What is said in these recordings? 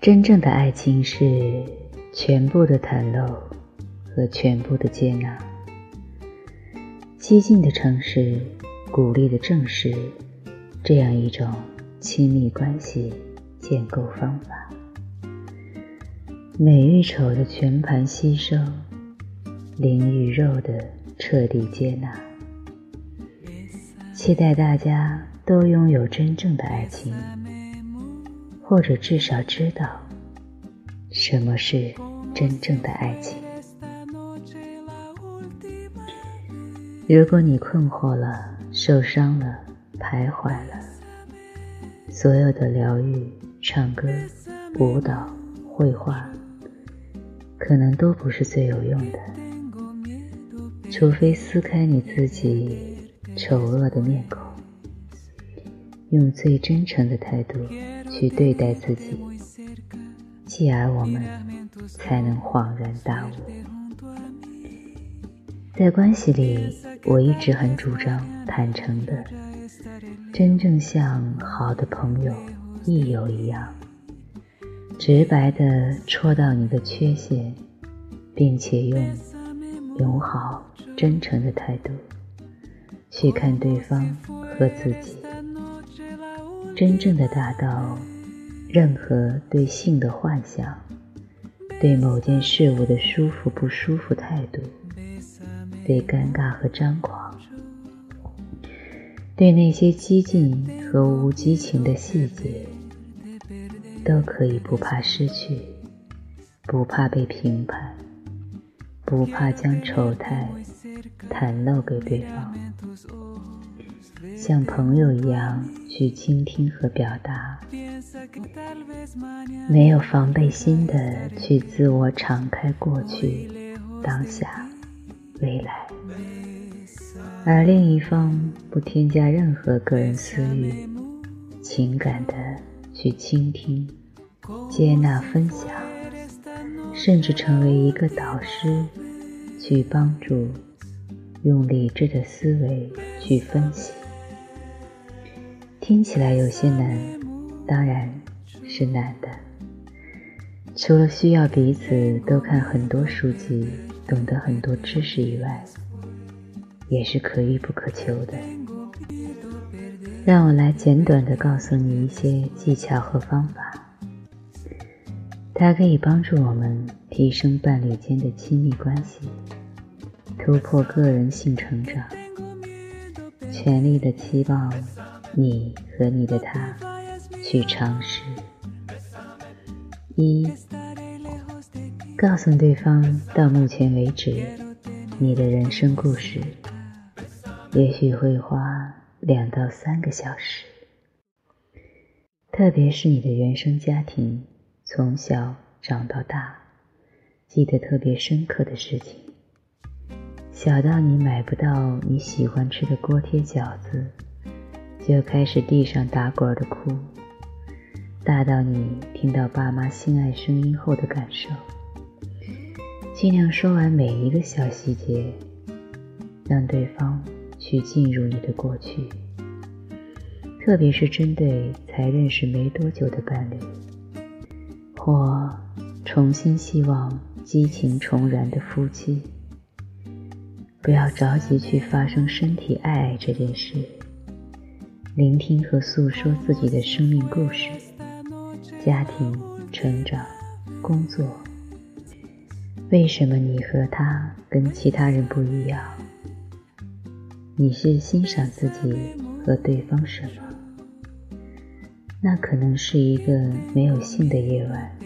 真正的爱情是全部的袒露和全部的接纳。激进的诚实，鼓励的正视，这样一种亲密关系建构方法。美与丑的全盘吸收，灵与肉的彻底接纳。期待大家都拥有真正的爱情。或者至少知道什么是真正的爱情。如果你困惑了、受伤了、徘徊了，所有的疗愈、唱歌、舞蹈、绘画，可能都不是最有用的。除非撕开你自己丑恶的面孔。用最真诚的态度去对待自己，继而我们才能恍然大悟。在关系里，我一直很主张坦诚的，真正像好的朋友、益友一样，直白的戳到你的缺陷，并且用友好、真诚的态度去看对方和自己。真正的达到，任何对性的幻想，对某件事物的舒服不舒服态度，对尴尬和张狂，对那些激进和无激情的细节，都可以不怕失去，不怕被评判，不怕将丑态袒露给对方。像朋友一样去倾听和表达，没有防备心的去自我敞开过去、当下、未来，而另一方不添加任何个人私欲、情感的去倾听、接纳、分享，甚至成为一个导师，去帮助，用理智的思维去分析。听起来有些难，当然是难的。除了需要彼此都看很多书籍、懂得很多知识以外，也是可遇不可求的。让我来简短的告诉你一些技巧和方法，它可以帮助我们提升伴侣间的亲密关系，突破个人性成长，全力的期望。你和你的他去尝试。一，告诉对方到目前为止你的人生故事，也许会花两到三个小时。特别是你的原生家庭，从小长到大，记得特别深刻的事情，小到你买不到你喜欢吃的锅贴饺子。就开始地上打滚的哭，大到你听到爸妈心爱声音后的感受，尽量说完每一个小细节，让对方去进入你的过去。特别是针对才认识没多久的伴侣，或重新希望激情重燃的夫妻，不要着急去发生身体爱爱这件事。聆听和诉说自己的生命故事、家庭成长、工作。为什么你和他跟其他人不一样？你是欣赏自己和对方什么？那可能是一个没有性的夜晚，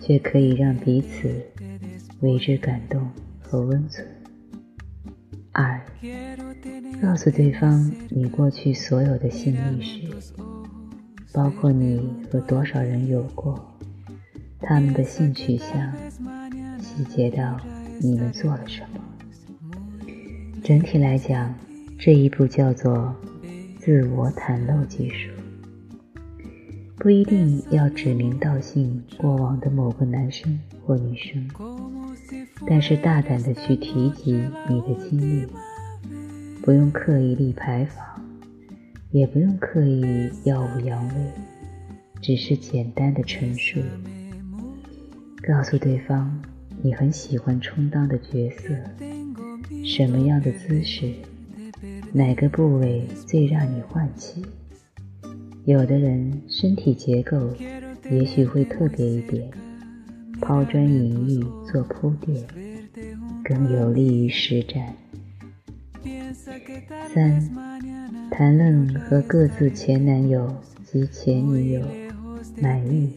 却可以让彼此为之感动和温存。二。告诉对方你过去所有的性历史，包括你和多少人有过，他们的性取向，细节到你们做了什么。整体来讲，这一步叫做自我袒露技术，不一定要指名道姓过往的某个男生或女生，但是大胆的去提及你的经历。不用刻意立牌坊，也不用刻意耀武扬威，只是简单的陈述，告诉对方你很喜欢充当的角色，什么样的姿势，哪个部位最让你唤起。有的人身体结构也许会特别一点，抛砖引玉做铺垫，更有利于实战。三，谈论和各自前男友及前女友满意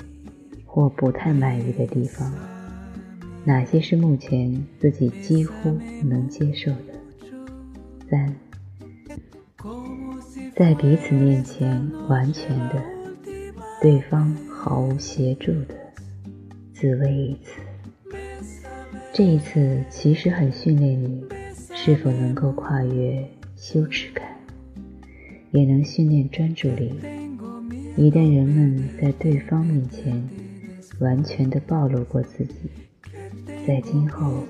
或不太满意的地方，哪些是目前自己几乎能接受的？三。在彼此面前，完全的，对方毫无协助的自慰一次。这一次其实很训练你是否能够跨越羞耻感，也能训练专注力。一旦人们在对方面前完全的暴露过自己，在今后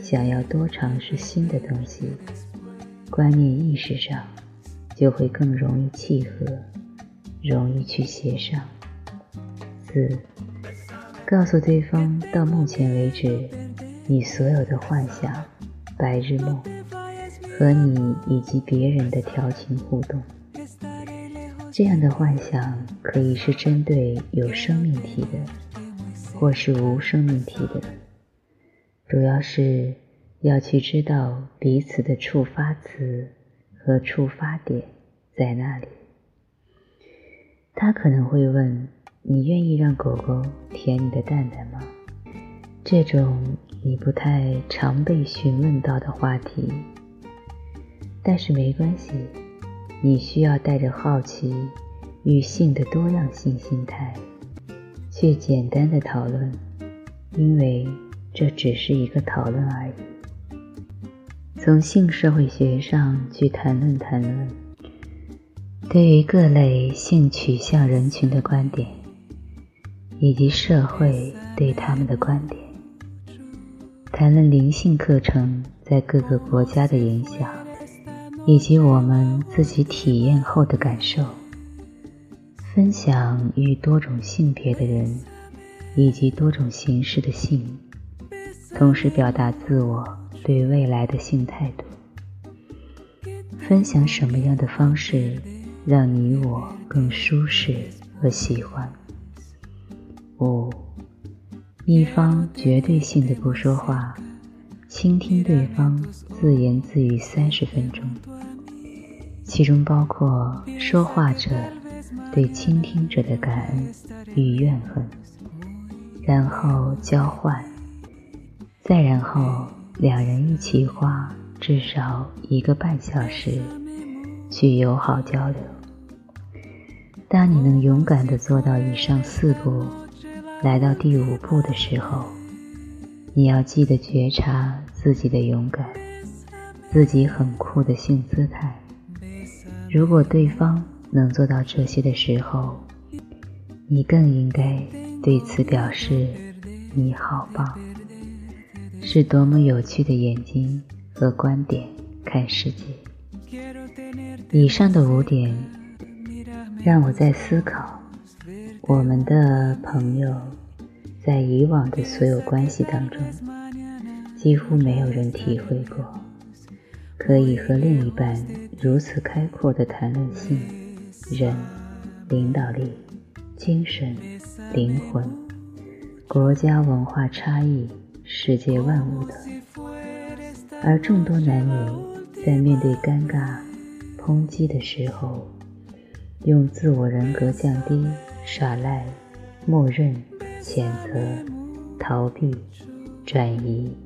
想要多尝试新的东西，观念意识上。就会更容易契合，容易去协商。四，告诉对方到目前为止，你所有的幻想、白日梦和你以及别人的调情互动。这样的幻想可以是针对有生命体的，或是无生命体的，主要是要去知道彼此的触发词。和触发点在哪里？他可能会问：“你愿意让狗狗舔你的蛋蛋吗？”这种你不太常被询问到的话题，但是没关系，你需要带着好奇与性的多样性心态去简单的讨论，因为这只是一个讨论而已。从性社会学上去谈论谈论，对于各类性取向人群的观点，以及社会对他们的观点，谈论灵性课程在各个国家的影响，以及我们自己体验后的感受，分享与多种性别的人以及多种形式的性，同时表达自我。对未来的性态度，分享什么样的方式让你我更舒适和喜欢？五，一方绝对性的不说话，倾听对方自言自语三十分钟，其中包括说话者对倾听者的感恩与怨恨，然后交换，再然后。两人一起花至少一个半小时去友好交流。当你能勇敢地做到以上四步，来到第五步的时候，你要记得觉察自己的勇敢，自己很酷的性姿态。如果对方能做到这些的时候，你更应该对此表示你好棒。是多么有趣的眼睛和观点看世界。以上的五点让我在思考，我们的朋友在以往的所有关系当中，几乎没有人体会过，可以和另一半如此开阔的谈论性、人、领导力、精神、灵魂、国家文化差异。世界万物的，而众多男女在面对尴尬、抨击的时候，用自我人格降低、耍赖、默认、谴责、逃避、转移、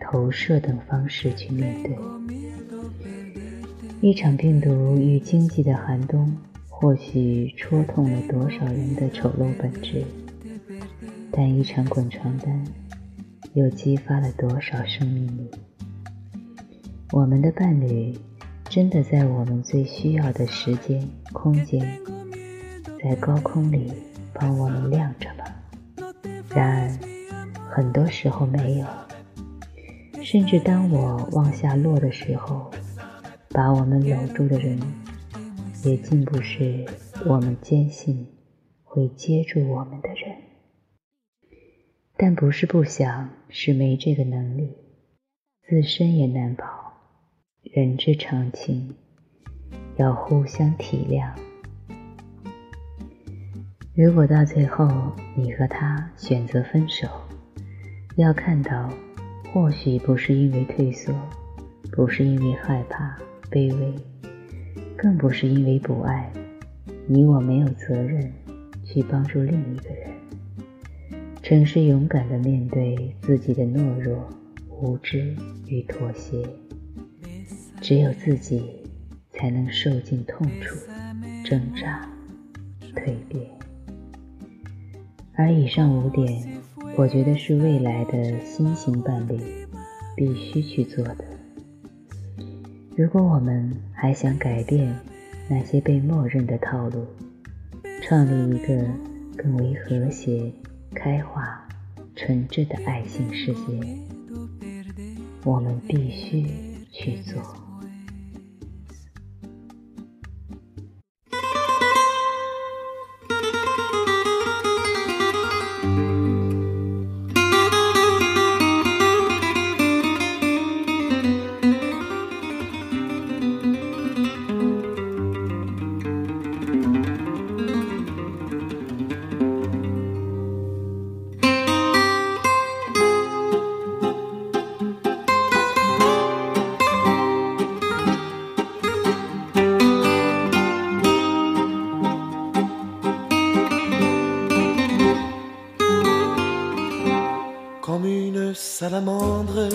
投射等方式去面对。一场病毒与经济的寒冬，或许戳痛了多少人的丑陋本质，但一场滚床单。又激发了多少生命力？我们的伴侣真的在我们最需要的时间、空间，在高空里帮我们亮着吗？然而，很多时候没有。甚至当我往下落的时候，把我们搂住的人，也竟不是我们坚信会接住我们的人。但不是不想，是没这个能力，自身也难保。人之常情，要互相体谅。如果到最后你和他选择分手，要看到，或许不是因为退缩，不是因为害怕、卑微，更不是因为不爱你，我没有责任去帮助另一个人。诚实勇敢地面对自己的懦弱、无知与妥协。只有自己才能受尽痛楚、挣扎、蜕变，而以上五点，我觉得是未来的新型伴侣必须去做的。如果我们还想改变那些被默认的套路，创立一个更为和谐、开化、纯真的爱情世界，我们必须去做。Salamandre.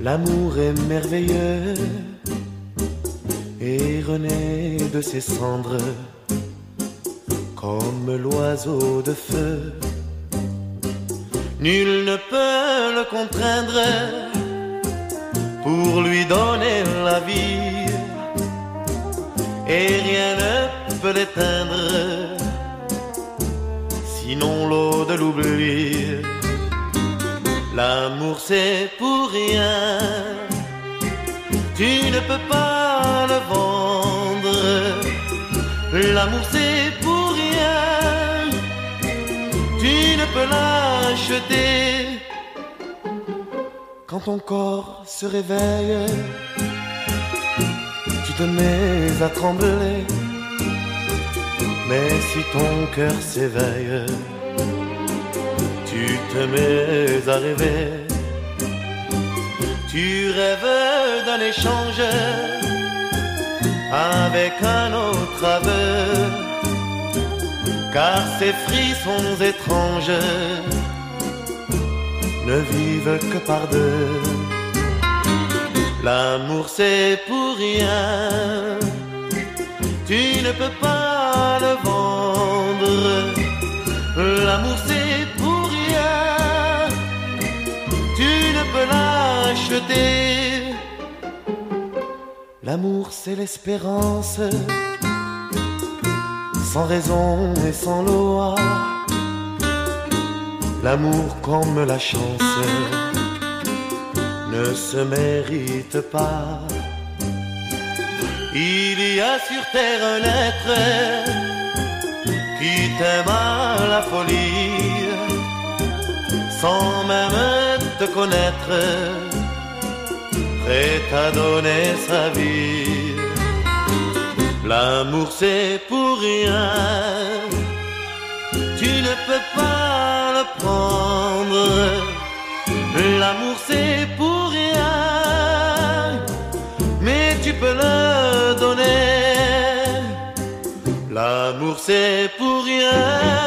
L'amour est merveilleux et renaît de ses cendres comme l'oiseau de feu. Nul ne peut le contraindre pour lui donner la vie et rien ne peut l'éteindre sinon l'eau de l'oubli. L'amour c'est pour rien, tu ne peux pas le vendre. L'amour c'est pour rien, tu ne peux l'acheter. Quand ton corps se réveille, tu te mets à trembler. Mais si ton cœur s'éveille, te mets à rêver. Tu rêves d'un échange avec un autre aveu, car ces frissons étranges ne vivent que par deux. L'amour c'est pour rien, tu ne peux pas le vendre. L'amour c'est L'amour c'est l'espérance, sans raison et sans loi. L'amour comme la chance ne se mérite pas. Il y a sur terre un être qui t'aime à la folie, sans même te connaître prêt à donner sa vie. L'amour c'est pour rien, tu ne peux pas le prendre. L'amour c'est pour rien, mais tu peux le donner. L'amour c'est pour rien, l'amour c'est pour rien.